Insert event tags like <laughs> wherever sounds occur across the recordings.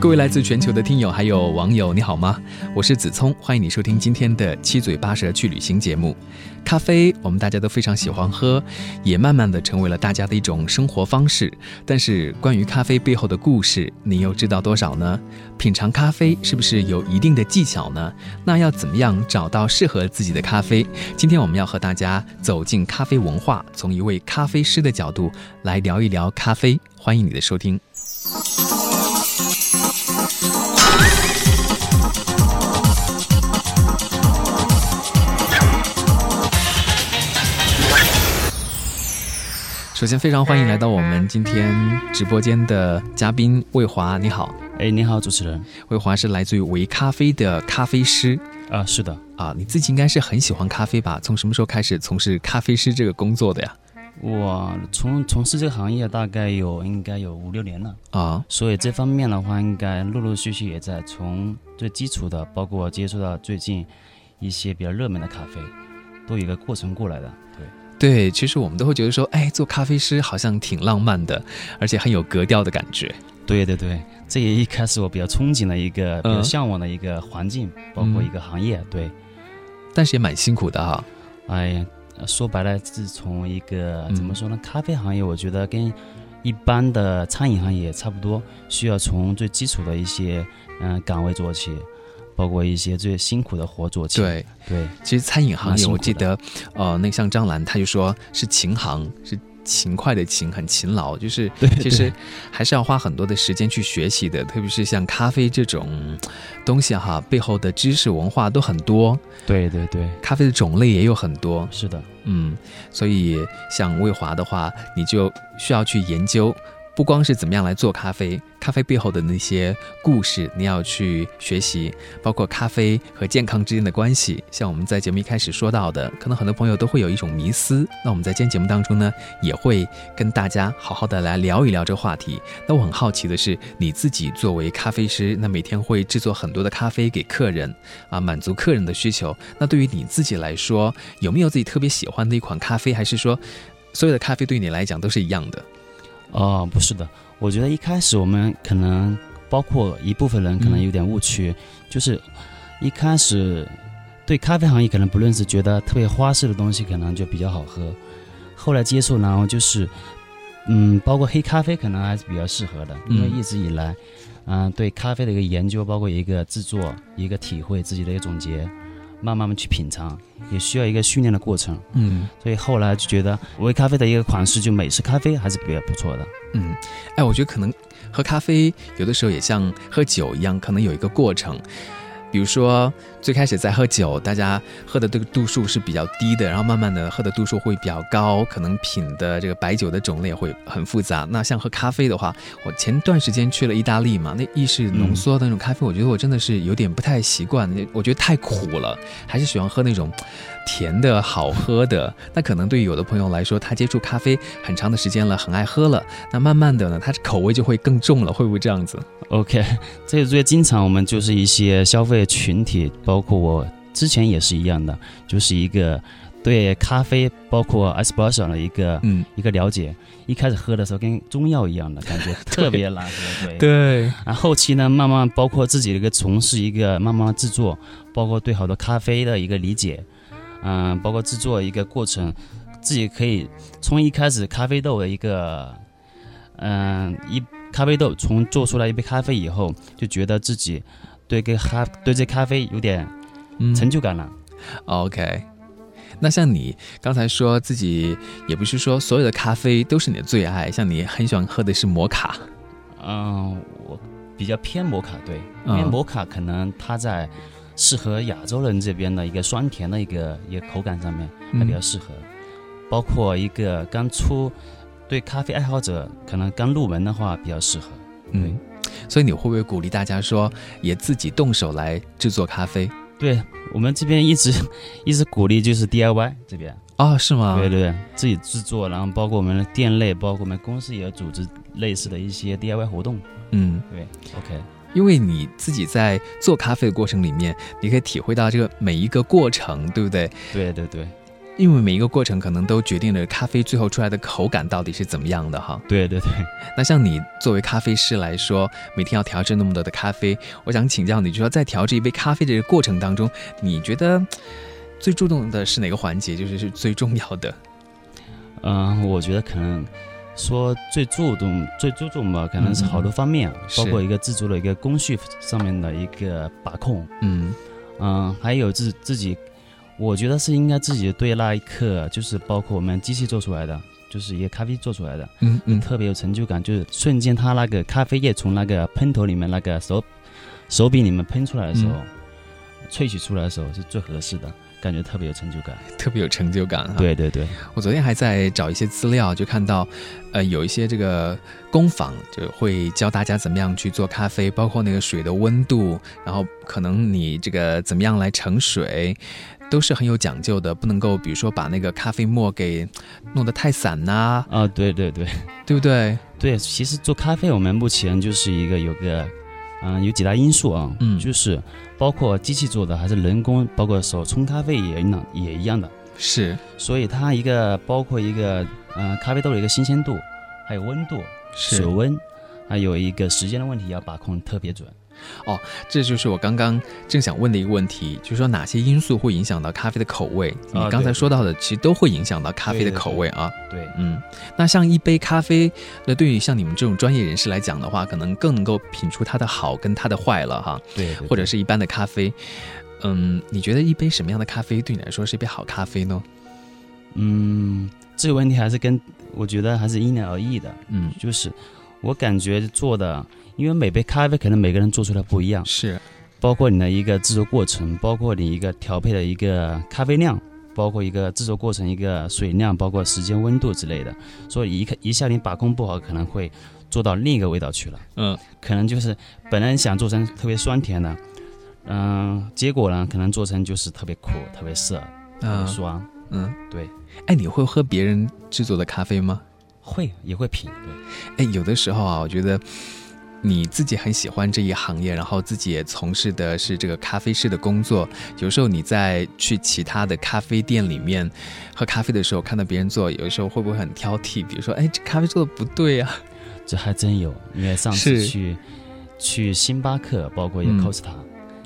各位来自全球的听友还有网友，你好吗？我是子聪，欢迎你收听今天的七嘴八舌去旅行节目。咖啡，我们大家都非常喜欢喝，也慢慢的成为了大家的一种生活方式。但是，关于咖啡背后的故事，你又知道多少呢？品尝咖啡是不是有一定的技巧呢？那要怎么样找到适合自己的咖啡？今天我们要和大家走进咖啡文化，从一位咖啡师的角度来聊一聊咖啡。欢迎你的收听。首先，非常欢迎来到我们今天直播间的嘉宾魏华，你好。哎，你好，主持人。魏华是来自于维咖啡的咖啡师啊，是的啊，你自己应该是很喜欢咖啡吧？从什么时候开始从事咖啡师这个工作的呀？我从从事这个行业大概有应该有五六年了啊，所以这方面的话，应该陆陆续续也在从最基础的，包括接触到最近一些比较热门的咖啡，都有一个过程过来的。对，其实我们都会觉得说，哎，做咖啡师好像挺浪漫的，而且很有格调的感觉。对对对，这也一开始我比较憧憬的一个、比较向往的一个环境，包括一个行业。对，但是也蛮辛苦的哈。哎呀，说白了，自从一个怎么说呢？咖啡行业，我觉得跟一般的餐饮行业差不多，需要从最基础的一些嗯岗位做起。包括一些最辛苦的活做起。对对，其实餐饮行业，我记得，呃，那像张兰，他就说是勤行，是勤快的勤，很勤劳，就是其实还是要花很多的时间去学习的。特别是像咖啡这种东西哈，背后的知识文化都很多。对对对，咖啡的种类也有很多。是的，嗯，所以像魏华的话，你就需要去研究。不光是怎么样来做咖啡，咖啡背后的那些故事，你要去学习，包括咖啡和健康之间的关系。像我们在节目一开始说到的，可能很多朋友都会有一种迷思。那我们在今天节目当中呢，也会跟大家好好的来聊一聊这个话题。那我很好奇的是，你自己作为咖啡师，那每天会制作很多的咖啡给客人，啊，满足客人的需求。那对于你自己来说，有没有自己特别喜欢的一款咖啡，还是说，所有的咖啡对你来讲都是一样的？哦，不是的，我觉得一开始我们可能包括一部分人可能有点误区，就是一开始对咖啡行业可能不论是觉得特别花式的东西可能就比较好喝，后来接触然后就是嗯，包括黑咖啡可能还是比较适合的，因为一直以来嗯对咖啡的一个研究，包括一个制作一个体会自己的一个总结。慢慢的去品尝，也需要一个训练的过程。嗯，所以后来就觉得微咖啡的一个款式，就美式咖啡还是比较不错的。嗯，哎，我觉得可能喝咖啡有的时候也像喝酒一样，可能有一个过程。比如说，最开始在喝酒，大家喝的这个度数是比较低的，然后慢慢的喝的度数会比较高，可能品的这个白酒的种类会很复杂。那像喝咖啡的话，我前段时间去了意大利嘛，那意式浓缩的那种咖啡，我觉得我真的是有点不太习惯，我觉得太苦了，还是喜欢喝那种。甜的好喝的，那可能对于有的朋友来说，他接触咖啡很长的时间了，很爱喝了，那慢慢的呢，他口味就会更重了，会不会这样子？OK，这个最经常我们就是一些消费群体，包括我之前也是一样的，就是一个对咖啡包括 espresso 的一个嗯一个了解，一开始喝的时候跟中药一样的感觉，<laughs> 特别难喝，对对，然后后期呢，慢慢包括自己的一个从事一个慢慢制作，包括对好多咖啡的一个理解。嗯，包括制作一个过程，自己可以从一开始咖啡豆的一个，嗯，一咖啡豆从做出来一杯咖啡以后，就觉得自己对个咖对这咖啡有点成就感了。OK，那像你刚才说自己也不是说所有的咖啡都是你的最爱，像你很喜欢喝的是摩卡。嗯，我比较偏摩卡，对，因为摩卡可能它在。适合亚洲人这边的一个酸甜的一个一个口感上面还比较适合，包括一个刚出对咖啡爱好者可能刚入门的话比较适合。嗯，所以你会不会鼓励大家说也自己动手来制作咖啡？对我们这边一直 <laughs> 一直鼓励就是 DIY 这边，哦，是吗？对对对，自己制作，然后包括我们的店内，包括我们公司也组织类似的一些 DIY 活动。嗯，对，OK。因为你自己在做咖啡的过程里面，你可以体会到这个每一个过程，对不对？对对对，因为每一个过程可能都决定了咖啡最后出来的口感到底是怎么样的哈。对对对。那像你作为咖啡师来说，每天要调制那么多的咖啡，我想请教你，就说在调制一杯咖啡的这个过程当中，你觉得最注重的是哪个环节？就是是最重要的？嗯，我觉得可能。说最注重、最注重吧，可能是好多方面，包括一个制作的一个工序上面的一个把控，嗯。嗯，还有自自己，我觉得是应该自己对那一刻，就是包括我们机器做出来的，就是一个咖啡做出来的，嗯嗯，特别有成就感，就是瞬间它那个咖啡液从那个喷头里面那个手手柄里面喷出来的时候，萃取出来的时候是最合适的。感觉特别有成就感，特别有成就感哈。对对对，我昨天还在找一些资料，就看到，呃，有一些这个工坊就会教大家怎么样去做咖啡，包括那个水的温度，然后可能你这个怎么样来盛水，都是很有讲究的，不能够比如说把那个咖啡沫给弄得太散呐。啊，对对对，对不对？对，其实做咖啡我们目前就是一个有个。嗯，有几大因素啊，嗯，就是包括机器做的还是人工，包括手冲咖啡也一样，也一样的，是，所以它一个包括一个嗯咖啡豆的一个新鲜度，还有温度、水温，还有一个时间的问题要把控特别准。哦，这就是我刚刚正想问的一个问题，就是说哪些因素会影响到咖啡的口味？你刚才说到的，其实都会影响到咖啡的口味啊。对，嗯，那像一杯咖啡，那对于像你们这种专业人士来讲的话，可能更能够品出它的好跟它的坏了哈。对，或者是一般的咖啡，嗯，你觉得一杯什么样的咖啡对你来说是一杯好咖啡呢？嗯，这个问题还是跟我觉得还是因人而异的。嗯，就是我感觉做的。因为每杯咖啡可能每个人做出来不一样，是，包括你的一个制作过程，包括你一个调配的一个咖啡量，包括一个制作过程一个水量，包括时间温度之类的，所以一看一下你把控不好，可能会做到另一个味道去了。嗯，可能就是本来想做成特别酸甜的，嗯，结果呢可能做成就是特别苦、特别涩、特别酸。嗯，对。哎，你会喝别人制作的咖啡吗？会，也会品。对。哎，有的时候啊，我觉得。你自己很喜欢这一行业，然后自己也从事的是这个咖啡师的工作。有时候你在去其他的咖啡店里面喝咖啡的时候，看到别人做，有时候会不会很挑剔？比如说，哎，这咖啡做的不对啊。<laughs> 这还真有，因为上次去去星巴克，包括也 Costa，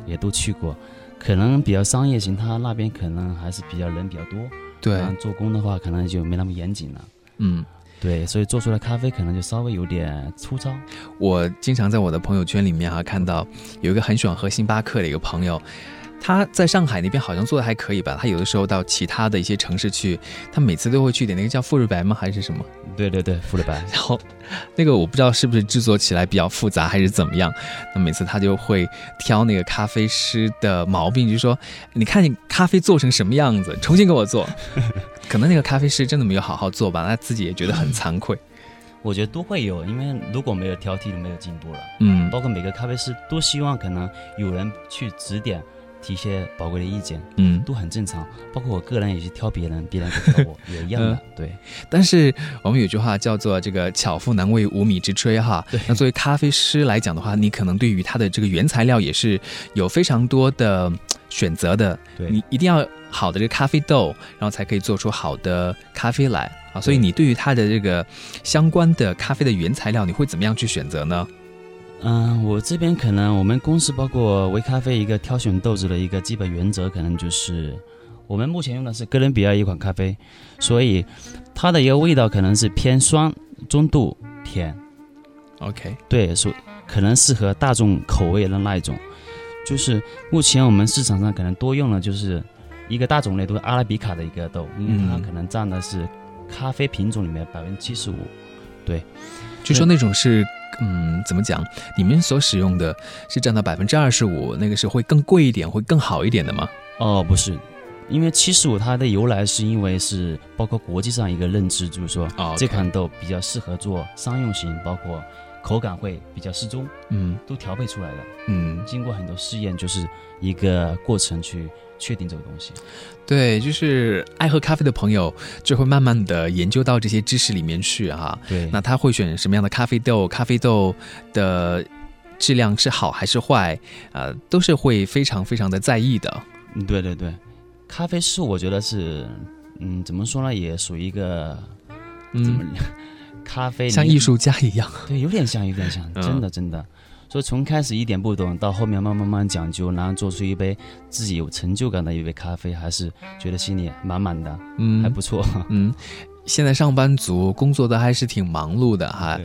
也都去过。可能比较商业型，他那边可能还是比较人比较多。对，做工的话可能就没那么严谨了。嗯。对，所以做出来咖啡可能就稍微有点粗糙。我经常在我的朋友圈里面啊看到有一个很喜欢喝星巴克的一个朋友。他在上海那边好像做的还可以吧？他有的时候到其他的一些城市去，他每次都会去点那个叫馥芮白吗？还是什么？对对对，馥芮白。<laughs> 然后那个我不知道是不是制作起来比较复杂还是怎么样。那每次他就会挑那个咖啡师的毛病，就说：“你看你咖啡做成什么样子，重新给我做。<laughs> ”可能那个咖啡师真的没有好好做吧，他自己也觉得很惭愧。<laughs> 我觉得都会有，因为如果没有挑剔，就没有进步了。嗯，包括每个咖啡师都希望可能有人去指点。提一些宝贵的意见，嗯，都很正常。包括我个人也是挑别人，别人挑我 <laughs> 也一样的。对，但是我们有句话叫做“这个巧妇难为无米之炊”哈。对那作为咖啡师来讲的话，你可能对于它的这个原材料也是有非常多的选择的。对，你一定要好的这个咖啡豆，然后才可以做出好的咖啡来啊。所以你对于它的这个相关的咖啡的原材料，你会怎么样去选择呢？嗯，我这边可能我们公司包括微咖啡一个挑选豆子的一个基本原则，可能就是我们目前用的是哥伦比亚一款咖啡，所以它的一个味道可能是偏酸、中度、甜。OK，对，所可能适合大众口味的那一种。就是目前我们市场上可能多用的就是一个大种类，都是阿拉比卡的一个豆，因为它可能占的是咖啡品种里面百分之七十五。对，据说那种是。嗯，怎么讲？你们所使用的是占到百分之二十五，那个是会更贵一点，会更好一点的吗？哦，不是，因为七十五它的由来是因为是包括国际上一个认知，就是说这款豆比较适合做商用型，包括口感会比较适中，嗯都调配出来的。嗯，经过很多试验，就是一个过程去确定这个东西。对，就是爱喝咖啡的朋友就会慢慢的研究到这些知识里面去哈。对，那他会选什么样的咖啡豆？咖啡豆的质量是好还是坏？呃，都是会非常非常的在意的。嗯，对对对，咖啡是我觉得是，嗯，怎么说呢，也属于一个怎么嗯，<laughs> 咖啡像艺术家一样。对，有点像，有点像，嗯真的真的。所以从开始一点不懂，到后面慢慢慢慢讲究，然后做出一杯自己有成就感的一杯咖啡，还是觉得心里满满的，嗯，还不错。嗯，现在上班族工作的还是挺忙碌的哈。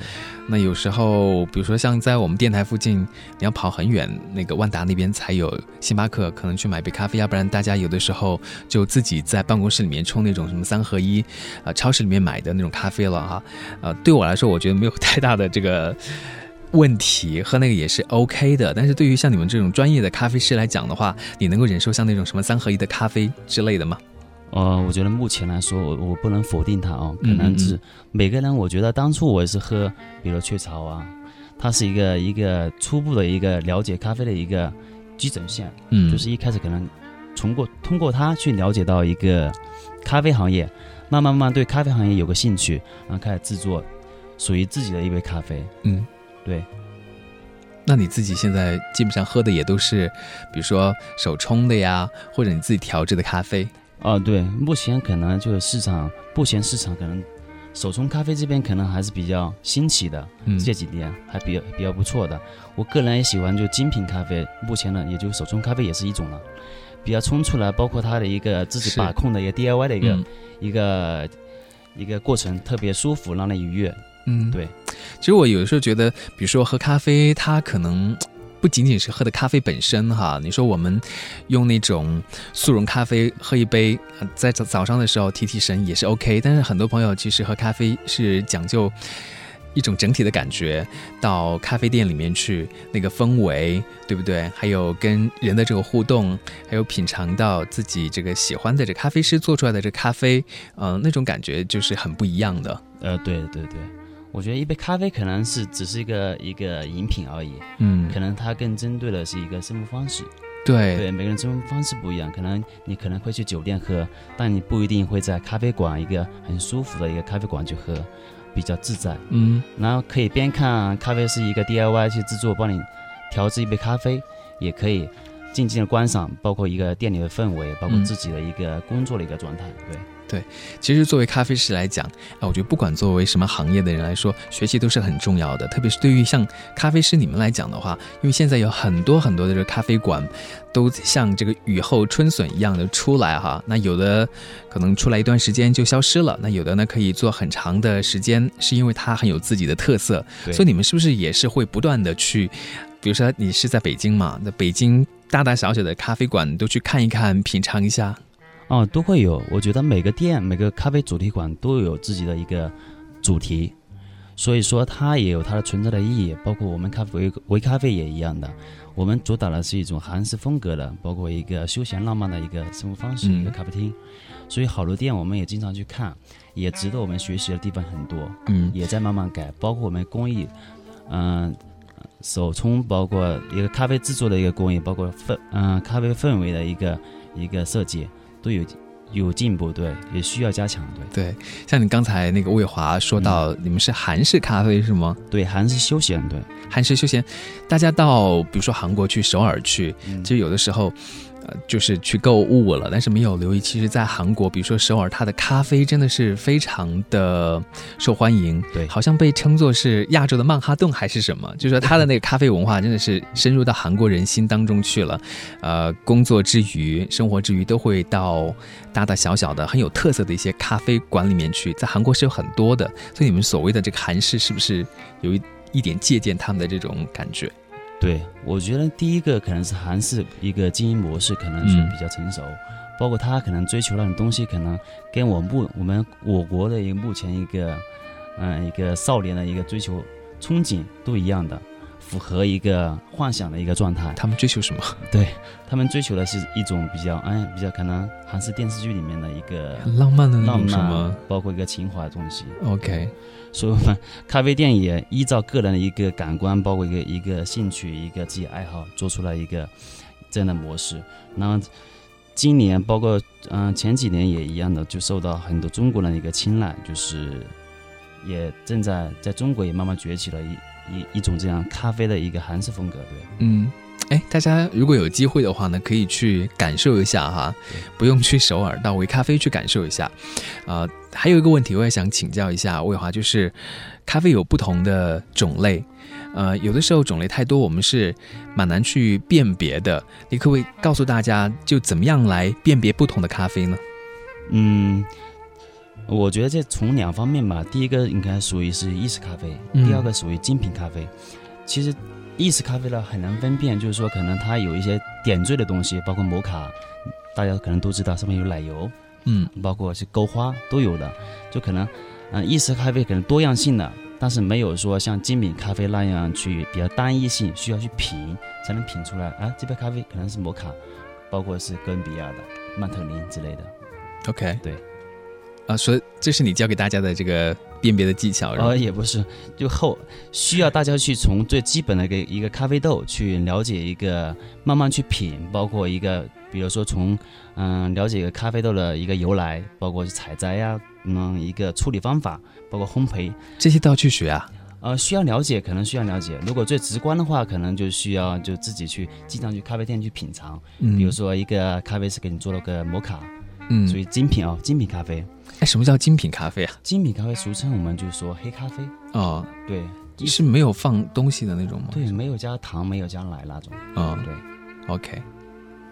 那有时候，比如说像在我们电台附近，你要跑很远，那个万达那边才有星巴克，可能去买杯咖啡，要不然大家有的时候就自己在办公室里面冲那种什么三合一，呃，超市里面买的那种咖啡了哈。呃，对我来说，我觉得没有太大的这个。问题喝那个也是 OK 的，但是对于像你们这种专业的咖啡师来讲的话，你能够忍受像那种什么三合一的咖啡之类的吗？呃，我觉得目前来说，我我不能否定它哦，可能是每个人。我觉得当初我也是喝，比如雀巢啊，它是一个一个初步的一个了解咖啡的一个基准线，嗯，就是一开始可能通过通过它去了解到一个咖啡行业，慢慢慢慢对咖啡行业有个兴趣，然后开始制作属于自己的一杯咖啡。嗯。对，那你自己现在基本上喝的也都是，比如说手冲的呀，或者你自己调制的咖啡。哦，对，目前可能就是市场，目前市场可能手冲咖啡这边可能还是比较新奇的，嗯这几年还比较比较不错的。我个人也喜欢就精品咖啡，目前呢也就手冲咖啡也是一种了，比较冲出来，包括它的一个自己把控的一个 DIY 的一个、嗯一个一个过程，特别舒服，让人愉悦。嗯，对。其实我有的时候觉得，比如说喝咖啡，它可能不仅仅是喝的咖啡本身哈。你说我们用那种速溶咖啡喝一杯，呃在早早上的时候提提神也是 OK。但是很多朋友其实喝咖啡是讲究。一种整体的感觉，到咖啡店里面去，那个氛围，对不对？还有跟人的这个互动，还有品尝到自己这个喜欢的这咖啡师做出来的这咖啡，嗯、那种感觉就是很不一样的。呃，对对对，我觉得一杯咖啡可能是只是一个一个饮品而已，嗯可，能它更针对的是一个生活方式。对，对，每个人生活方式不一样，可能你可能会去酒店喝，但你不一定会在咖啡馆一个很舒服的一个咖啡馆去喝，比较自在。嗯然后可以边看咖啡师一个 DIY 去制作，帮你调制一杯咖啡，也可以静静的观赏，包括一个店里的氛围，包括嗯自己的一个工作的一个状态。对，其实作为咖啡师来讲，啊，我觉得不管作为什么行业的人来说，学习都是很重要的。特别是对于像咖啡师你们来讲的话，因为现在有很多很多的这个咖啡馆，都像这个雨后春笋一样的出来哈。那有的可能出来一段时间就消失了，那有的呢可以做很长的时间，是因为它很有自己的特色。对所以你们是不是也是会不断的去，比如说你是在北京嘛，那北京大大小小的咖啡馆都去看一看、品尝一下。哦，都会有。我觉得每个店、每个咖啡主题馆都有自己的一个主题，所以说它也有它的存在的意义。包括我们咖啡微微咖啡也一样的，我们主打的是一种韩式风格的，包括一个休闲浪漫的一个生活方式，嗯一个咖啡厅。所以好多店我们也经常去看，也值得我们学习的地方很多，嗯也在慢慢改。包括我们工艺，嗯、手冲，包括一个咖啡制作的一个工艺，包括氛嗯、咖啡氛围的一个一个设计，都有有进步，对，也需要加强，对对，像你刚才那个魏华说到，你们是韩式咖啡是吗？对，韩式休闲，对，韩式休闲，大家到比如说韩国去首尔去，嗯其实有的时候。呃，就是去购物了，但是没有留意，其实，在韩国，比如说首尔，它的咖啡真的是非常的受欢迎，对好像被称作是亚洲的曼哈顿还是什么，就是说它的那个咖啡文化真的是深入到韩国人心当中去了。呃，工作之余、生活之余，都会到大大小小的很有特色的一些咖啡馆里面去，在韩国是有很多的，所以你们所谓的这个韩式，是不是有一一点借鉴他们的这种感觉？对，我觉得第一个可能是韩式一个经营模式，可能是嗯比较成熟，包括他可能追求那种东西，可能跟我目我们我国的一个目前一个，嗯、一个少年的一个追求憧憬都一样的，符合一个幻想的一个状态。他们追求什么？对他们追求的是一种比较哎比较可能韩式电视剧里面的一个很浪漫的那浪种什么漫，包括一个情怀的东西。？OK，所以我们咖啡店也依照个人的一个感官，包括一个一个兴趣、一个自己爱好，做出了一个这样的模式。然后今年包括嗯、前几年也一样的，就受到很多中国人的一个青睐，就是也正在在中国也慢慢崛起了一一一种这样咖啡的一个韩式风格，对。嗯。哎，大家如果有机会的话呢，可以去感受一下哈，不用去首尔，到维咖啡去感受一下。啊、还有一个问题，我也想请教一下魏华，就是咖啡有不同的种类，呃，有的时候种类太多，我们是蛮难去辨别的。你可不可以告诉大家，就怎么样来辨别不同的咖啡呢？嗯，我觉得这从两方面吧，第一个应该属于是意式咖啡，嗯第二个属于精品咖啡。其实意式咖啡呢很难分辨，就是说可能它有一些点缀的东西，包括摩卡，大家可能都知道上面有奶油，嗯包括是勾花都有的，就可能嗯、意式咖啡可能多样性的。但是没有说像精品咖啡那样去比较单一性，需要去品才能品出来。啊，这杯咖啡可能是摩卡，包括是哥伦比亚的曼特林之类的。，OK，对，啊，所以这是你教给大家的这个辨别的技巧，是吧呃，也不是，就后需要大家去从最基本的一个一个咖啡豆去了解一个，慢慢去品，包括一个，比如说从嗯了解一个咖啡豆的一个由来，包括是采摘呀、嗯一个处理方法，包括烘焙，这些都要去学啊。呃，需要了解，可能需要了解。如果最直观的话，可能就需要就自己去经常去咖啡店去品尝。嗯，比如，说一个咖啡师给你做了个摩卡，嗯，属于精品哦，精品咖啡。哎，什么叫精品咖啡啊？精品咖啡俗称我们就是说黑咖啡，哦，对，是没有放东西的那种吗？对，没有加糖，没有加奶那种。嗯对。，OK，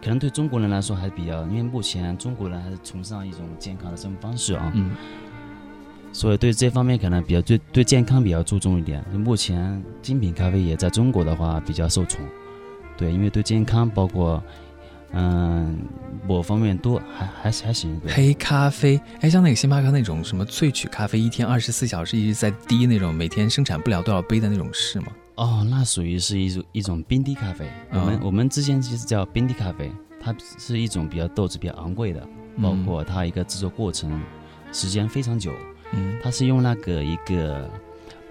可能对中国人来说还是比较，因为目前中国人还是崇尚一种健康的生活方式啊，嗯所以对这方面可能比较对对健康比较注重一点。目前精品咖啡也在中国的话比较受宠，对，因为对健康包括嗯某方面多还还还行，黑咖啡，哎，像那个星巴克那种什么萃取咖啡，一天二十四小时一直在滴那种，每天生产不了多少杯的那种是吗？哦，那属于是一种一种冰滴咖啡，我们、嗯我们之前其实叫冰滴咖啡，它是一种比较豆子比较昂贵的，包括它一个制作过程时间非常久。嗯。它是用那个一个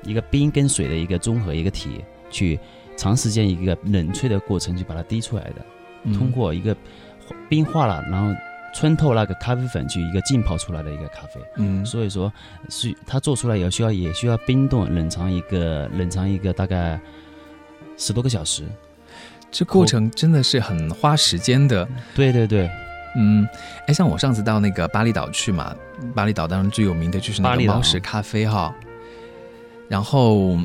一个冰跟水的一个综合一个体，去长时间一个冷萃的过程去把它滴出来的，嗯通过一个冰化了，然后穿透那个咖啡粉去一个浸泡出来的一个咖啡。嗯所以说是它做出来也需要也需要冰冻冷藏一个冷藏一个大概十多个小时。这过程真的是很花时间的。对对对，嗯，哎，像我上次到那个巴厘岛去嘛，巴厘岛当然最有名的就是那巴厘岛个猫屎咖啡哈。然后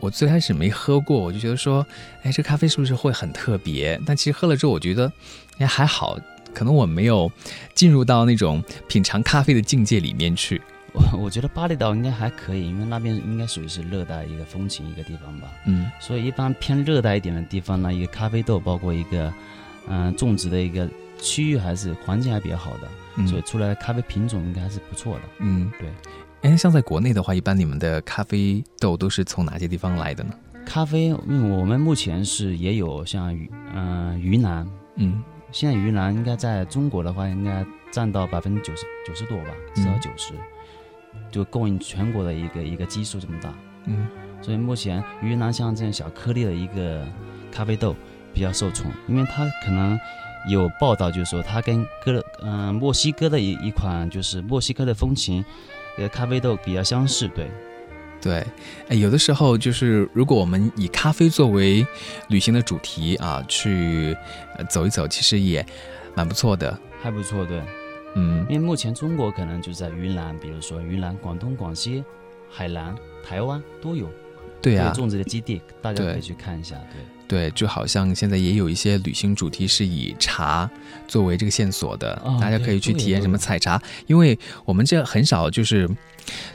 我最开始没喝过，我就觉得说，哎，这咖啡是不是会很特别？但其实喝了之后，我觉得哎还好，可能我没有进入到那种品尝咖啡的境界里面去。我 <laughs> 我觉得巴厘岛应该还可以，因为那边应该属于是热带一个风情一个地方吧。嗯所以一般偏热带一点的地方呢，一个咖啡豆，包括一个嗯、呃种植的一个区域还是环境还比较好的，嗯所以出来的咖啡品种应该还是不错的。嗯，对。哎，像在国内的话，一般你们的咖啡豆都是从哪些地方来的呢？咖啡，因为我们目前是也有像云嗯、云南，嗯现在云南应该在中国的话，应该占到百分之九十九十多吧，至少嗯九十、就供应全国的一个一个基数这么大。嗯所以目前云南像这样小颗粒的一个咖啡豆比较受宠，因为它可能有报道，就是说它跟哥嗯、墨西哥的一一款就是墨西哥的风情，呃咖啡豆比较相似，对，对，哎，有的时候就是如果我们以咖啡作为旅行的主题啊，去呃走一走，其实也蛮不错的。还不错，对。嗯因为目前中国可能就在云南，比如说云南、广东、广西、海南、台湾都有，对种植的基地，大家可以去看一下，对。对，就好像现在也有一些旅行主题是以茶作为这个线索的，哦大家可以去体验什么采茶，因为我们这很少就是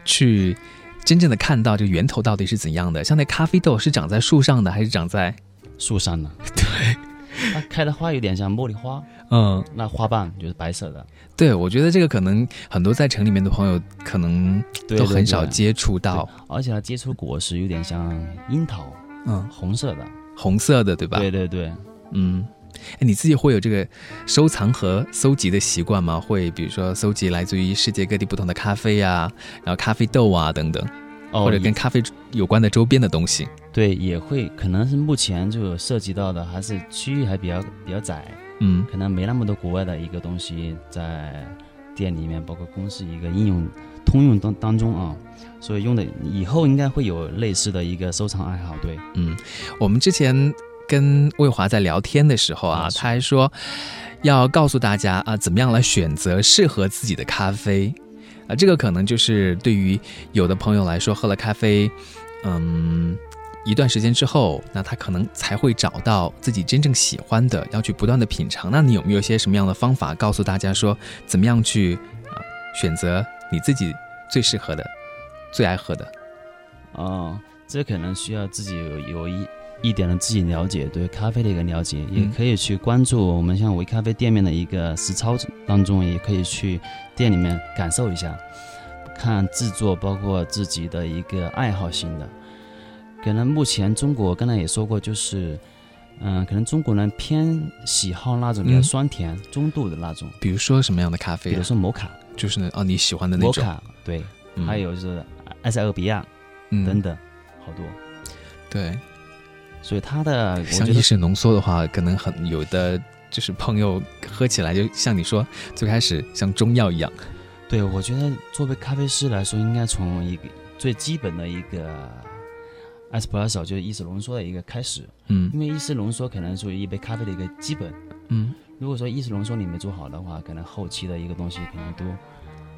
去真正的看到这个源头到底是怎样的。像那咖啡豆是长在树上的，还是长在树上呢，<laughs> 对，它开的花有点像茉莉花，嗯？那花瓣就是白色的，对，我觉得这个可能很多在城里面的朋友可能都很少接触到。而且它结出果实有点像樱桃，嗯，红色的，红色的对吧？对对对，嗯。哎，你自己会有这个收藏和搜集的习惯吗？会比如说搜集来自于世界各地不同的咖啡呀，然后咖啡豆啊等等，哦或者跟咖啡有关的周边的东西。对也会，可能是目前就涉及到的还是区域还比较比较窄，嗯可能没那么多国外的一个东西在店里面，包括公司一个应用通用当当中啊，所以用的以后应该会有类似的一个收藏爱好。对，嗯，我们之前跟魏华在聊天的时候啊，他还说要告诉大家啊，怎么样来选择适合自己的咖啡啊，这个可能就是对于有的朋友来说，喝了咖啡，嗯。一段时间之后，那他可能才会找到自己真正喜欢的，要去不断的品尝。那你有没有一些什么样的方法，告诉大家说，怎么样去啊选择你自己最适合的、最爱喝的？哦，这可能需要自己有有一一点的自己了解，对咖啡的一个了解，也嗯可以去关注我们像维咖啡店面的一个实操当中，也可以去店里面感受一下，看制作，包括自己的一个爱好型的。可能目前中国刚才也说过，就是，嗯、可能中国人偏喜好那种比较嗯酸甜、中度的那种，比如说什么样的咖啡、啊？比如说摩卡、就是那啊你喜欢的那种，摩卡，对，嗯。还有就是埃塞俄比亚嗯。等等，好多。对，所以它的我像意式浓缩的话，可能很有的就是朋友喝起来，就像你说最开始像中药一样，对我觉得作为咖啡师来说，应该从一个最基本的一个 espresso 就是意式浓缩的一个开始，嗯。因为意式浓缩可能属于一杯咖啡的一个基本。嗯如果说意式浓缩你没做好的话，可能后期的一个东西可能都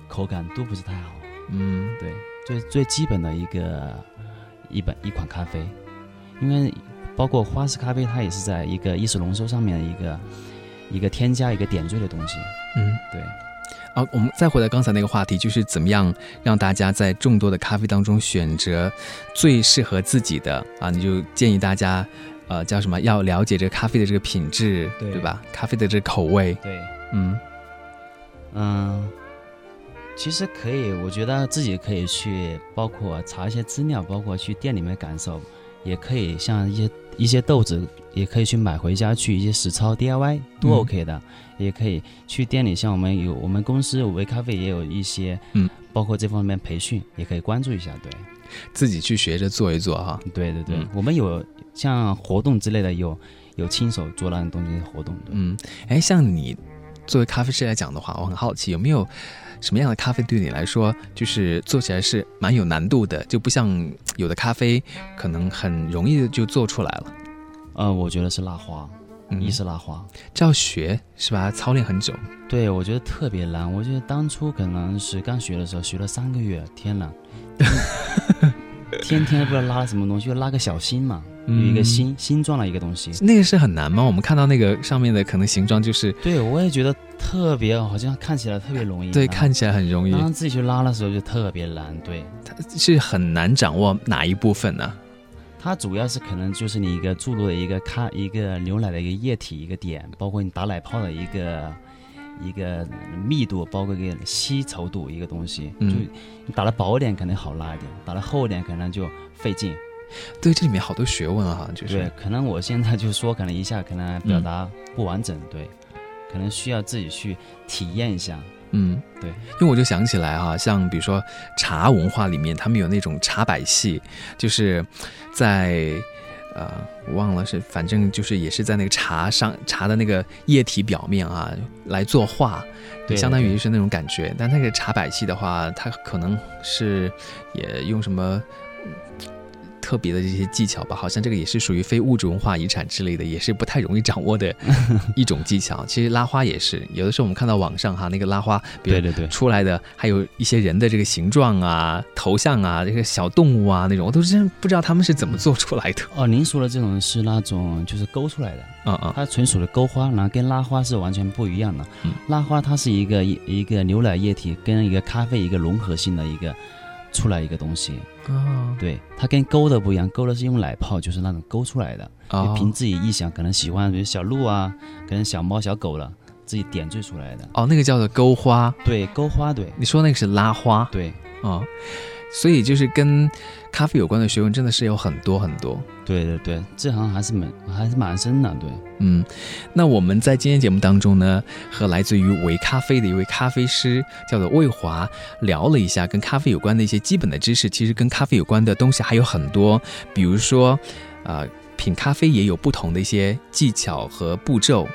口感都不是太好。嗯对，最最基本的一个一本一款咖啡，因为包括花式咖啡，它也是在一个意式浓缩上面的一个一个添加一个点缀的东西。嗯。对，啊，我们再回到刚才那个话题，就是怎么样让大家在众多的咖啡当中选择最适合自己的啊？你就建议大家，呃，叫什么？要了解这个咖啡的这个品质，对吧？咖啡的这个口味，对。嗯嗯，其实可以，我觉得自己可以去，包括查一些资料，包括去店里面感受，也可以像一些一些豆子，也可以去买回家去一些实操 DIY 都嗯 OK 的，也可以去店里，像我们有我们公司微咖啡也有一些，嗯，包括这方面培训，也可以关注一下，对，自己去学着做一做哈。对对对，嗯我们有像活动之类的，有有亲手做那种东西的活动，嗯，哎，像你作为咖啡师来讲的话，我很好奇有没有什么样的咖啡对你来说，就是做起来是蛮有难度的，就不像有的咖啡可能很容易的就做出来了。呃，我觉得是拉花，嗯意式蜡花。这要学是吧？操练很久。对，我觉得特别难。我觉得当初可能是刚学的时候，学了三个月，天呐，<laughs> 天天不知道拉什么东西，就拉个小星嘛，有一个嗯星星状的一个东西。那个是很难吗？我们看到那个上面的可能形状就是对，我也觉得特别，好像看起来特别容易。对，看起来很容易，当自己去拉的时候就特别难。对，它是很难掌握哪一部分呢、它主要是可能就是你一个注入的一个咖一个牛奶的一个液体一个点，包括你打奶泡的一个一个密度，包括一个稀稠度一个东西。嗯就你打的薄一点可能好拉一点，打的厚一点可能就费劲。对，这里面好多学问啊，就是对，可能我现在就说，可能一下可能表达不完整，对，可能需要自己去体验一下。嗯，对，因为我就想起来哈、像比如说茶文化里面，他们有那种茶百戏，就是在呃，我忘了是，反正就是也是在那个茶上茶的那个液体表面啊来作画，对相当于就是那种感觉。但那个茶百戏的话，它可能是也用什么。嗯特别的这些技巧吧，好像这个也是属于非物质文化遗产之类的，也是不太容易掌握的 <laughs> 一种技巧。其实拉花也是，有的时候我们看到网上哈那个拉花，对对对，出来的还有一些人的这个形状啊、头像啊、这个小动物啊那种，我都真不知道他们是怎么做出来的。哦，您说的这种是那种就是勾出来的，嗯嗯它纯属的勾花，然后跟拉花是完全不一样的。嗯拉花它是一个一一个牛奶液体跟一个咖啡一个融合性的一个出来一个东西，哦对，它跟勾的不一样，勾的是用奶泡，就是那种勾出来的。就哦凭自己臆想，可能喜欢比如小鹿啊，可能小猫小狗了，自己点缀出来的。哦，那个叫做勾花，对，勾花，对你说那个是拉花对，哦。所以就是跟咖啡有关的学问真的是有很多很多。对对对，这行还是蛮还是蛮深的。对，嗯，那我们在今天节目当中呢，和来自于维咖啡的一位咖啡师叫做魏华聊了一下跟咖啡有关的一些基本的知识。其实跟咖啡有关的东西还有很多，比如说，呃，品咖啡也有不同的一些技巧和步骤，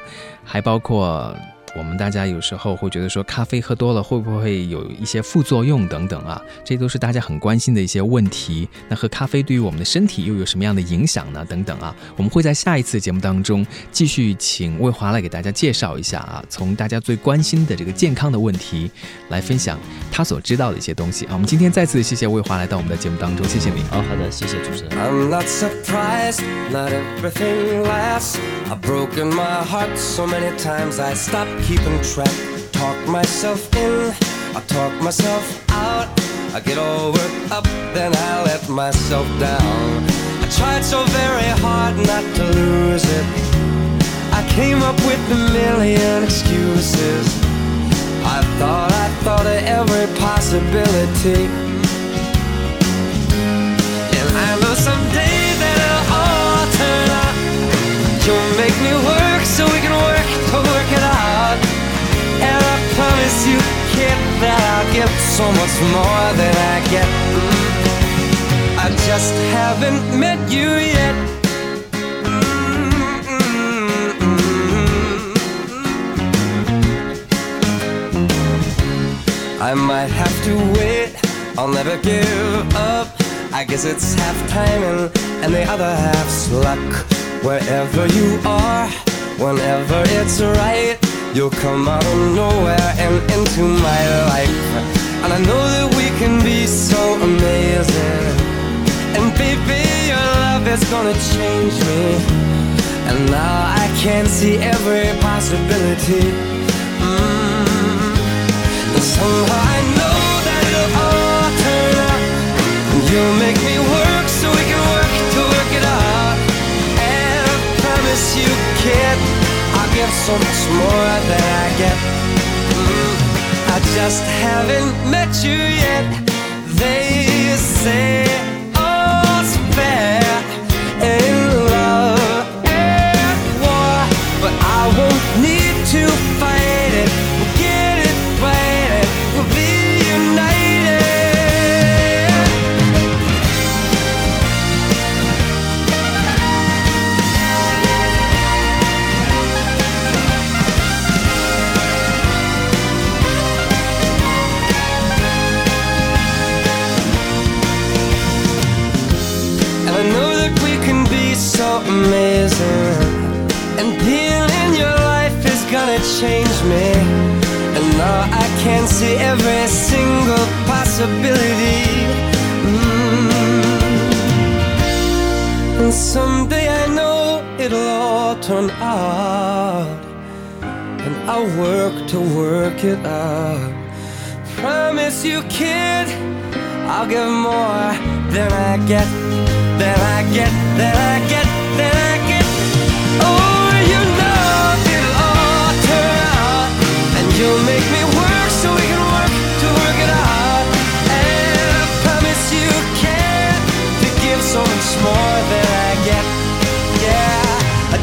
还包括。我们大家有时候会觉得说咖啡喝多了会不会有一些副作用等等啊，这都是大家很关心的一些问题。那喝咖啡对于我们的身体又有什么样的影响呢？等等啊，我们会在下一次节目当中继续请魏华来给大家介绍一下啊，从大家最关心的这个健康的问题来分享他所知道的一些东西啊。我们今天再次谢谢魏华来到我们的节目当中，谢谢你。好好的，谢谢主持人。I'm not surprised, not everything lasts. I've broken my heart so many times I stopped keeping track. Talk myself in, I talk myself out. I get all worked up, then I let myself down. I tried so very hard not to lose it. I came up with a million excuses. I thought I thought of every possibility. Promise you, kid, that I'll give so much more than I get. I just haven't met you yet. I might have to wait, I'll never give up. I guess it's half timing and the other half's luck. Wherever you are, whenever it's right, you'll come out of nowhere and into my life. And I know that we can be so amazing. And baby, your love is gonna change me. And now I can see every possibility. Mm. And somehow I know that it'll all turn out. And you'll make me work so we can work to work it out. And I promise you, kid, give so much more than I get. Mm, I just haven't met you yet. They say all's fair in love and war, but I won't need turn out. And I'll work to work it out. Promise you, kid, I'll give more than I get, than I get, than I get,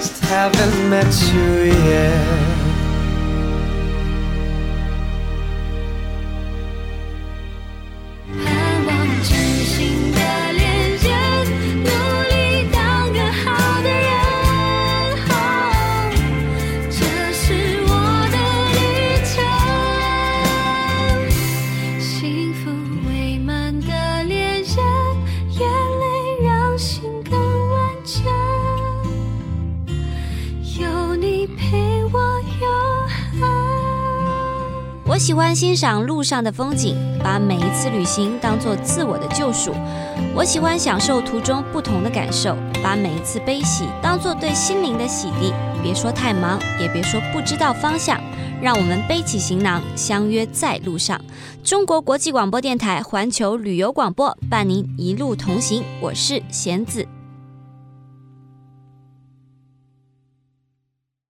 Just haven't met you yet. 欣赏路上的风景，把每一次旅行当做自我的救赎。我喜欢享受途中不同的感受，把每一次悲喜当做对心灵的洗涤。别说太忙，也别说不知道方向，让我们背起行囊，相约在路上。中国国际广播电台环球旅游广播伴您一路同行，我是贤子。